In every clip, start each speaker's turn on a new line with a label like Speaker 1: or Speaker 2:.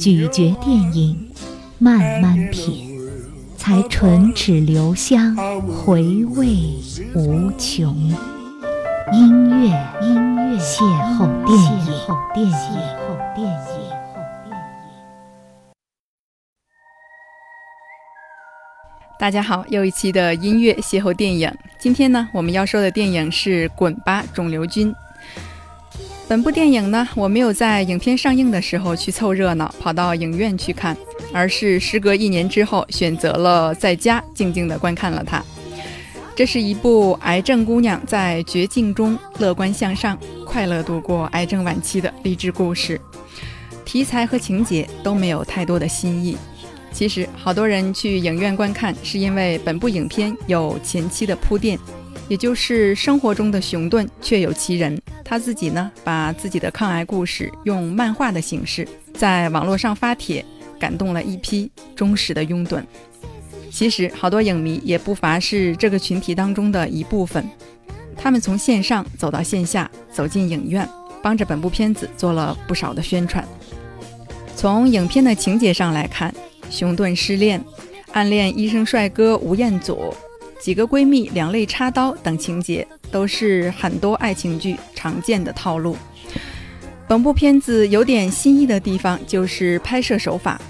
Speaker 1: 咀嚼电影，慢慢品，才唇齿留香，回味无穷。音乐，音乐，邂逅电影，邂逅电影，
Speaker 2: 大家好，又一期的音乐邂逅电影。今天呢，我们要说的电影是《滚吧，肿瘤君》。本部电影呢，我没有在影片上映的时候去凑热闹，跑到影院去看，而是时隔一年之后，选择了在家静静地观看了它。这是一部癌症姑娘在绝境中乐观向上、快乐度过癌症晚期的励志故事。题材和情节都没有太多的新意。其实，好多人去影院观看，是因为本部影片有前期的铺垫，也就是生活中的熊顿确有其人。他自己呢，把自己的抗癌故事用漫画的形式在网络上发帖，感动了一批忠实的拥趸。其实，好多影迷也不乏是这个群体当中的一部分。他们从线上走到线下，走进影院，帮着本部片子做了不少的宣传。从影片的情节上来看，熊顿失恋、暗恋医生帅哥吴彦祖、几个闺蜜两肋插刀等情节，都是很多爱情剧常见的套路。本部片子有点新意的地方，就是拍摄手法。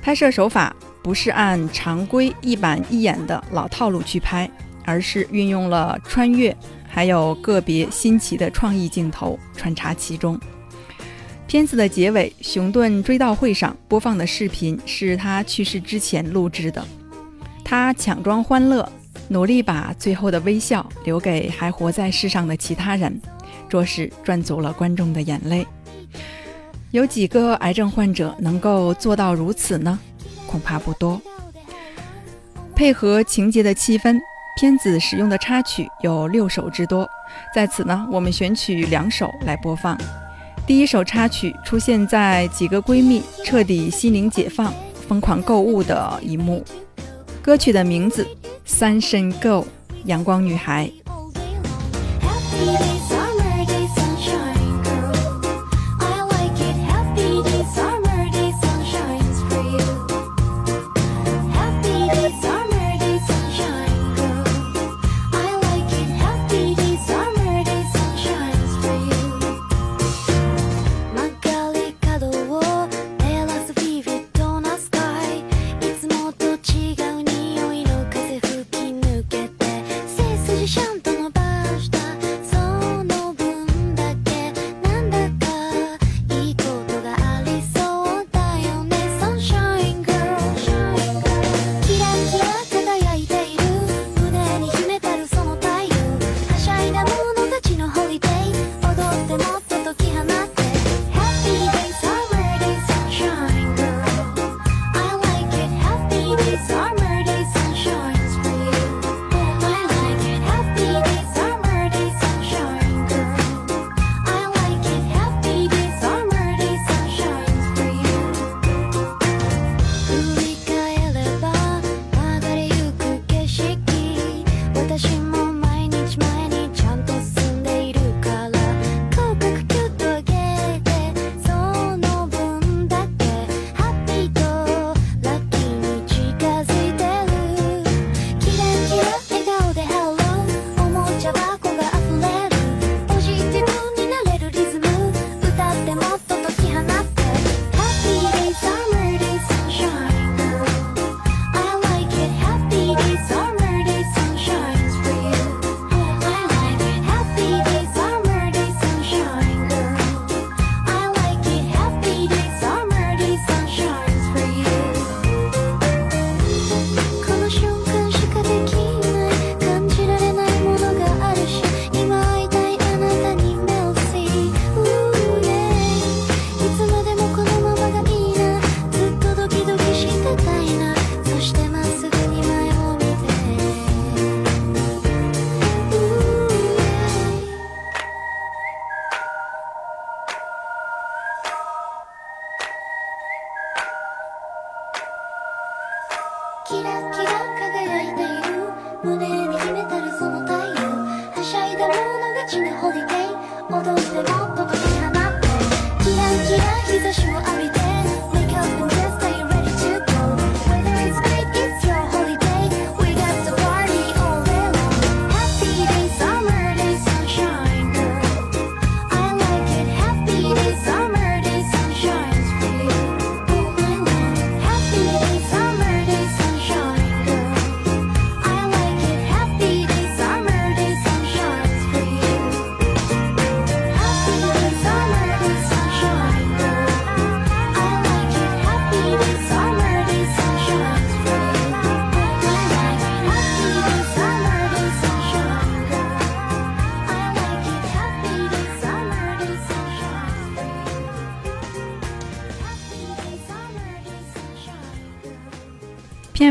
Speaker 2: 拍摄手法。不是按常规一板一眼的老套路去拍，而是运用了穿越，还有个别新奇的创意镜头穿插其中。片子的结尾，熊顿追悼会上播放的视频是他去世之前录制的，他强装欢乐，努力把最后的微笑留给还活在世上的其他人，着实赚足了观众的眼泪。有几个癌症患者能够做到如此呢？恐怕不多。配合情节的气氛，片子使用的插曲有六首之多，在此呢，我们选取两首来播放。第一首插曲出现在几个闺蜜彻底心灵解放、疯狂购物的一幕，歌曲的名字《Sunshine Girl》阳光女孩。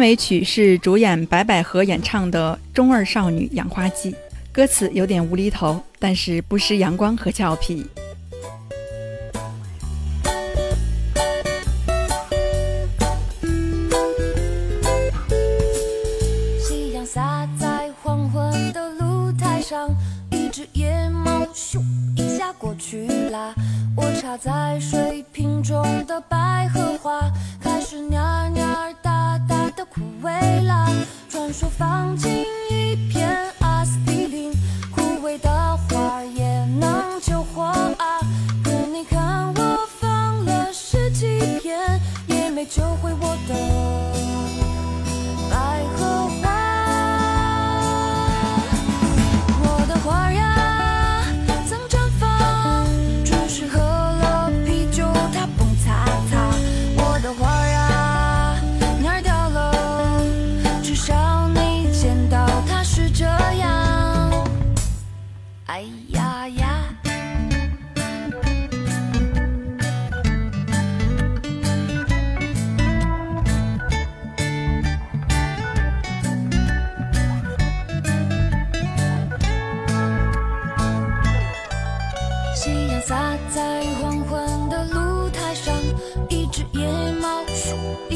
Speaker 2: 尾曲是主演白百合演唱的《中二少女养花记》，歌词有点无厘头，但是不失阳光和俏皮。
Speaker 3: 夕阳洒在黄昏的露台上，一只野猫咻一下过去啦。我插在水瓶中的百合花，开始蔫蔫枯萎了，传说放进一片阿司匹林，枯萎的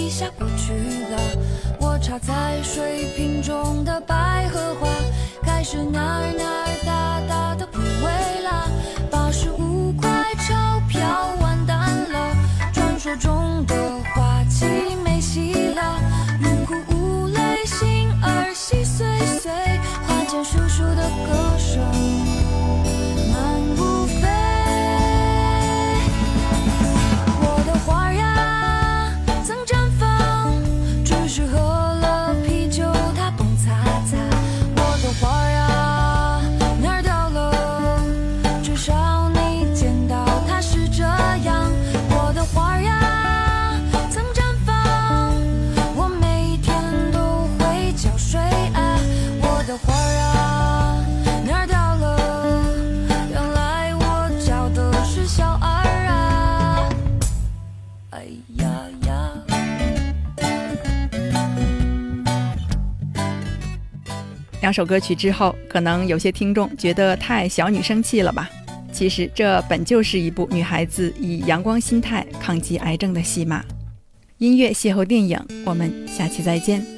Speaker 3: 下过去了。我插在水瓶中的百合花开始蔫蔫大大的枯萎了，八十五块钞票完蛋了，传说中的花期
Speaker 2: 两首歌曲之后，可能有些听众觉得太小女生气了吧？其实这本就是一部女孩子以阳光心态抗击癌症的戏码。音乐邂逅电影，我们下期再见。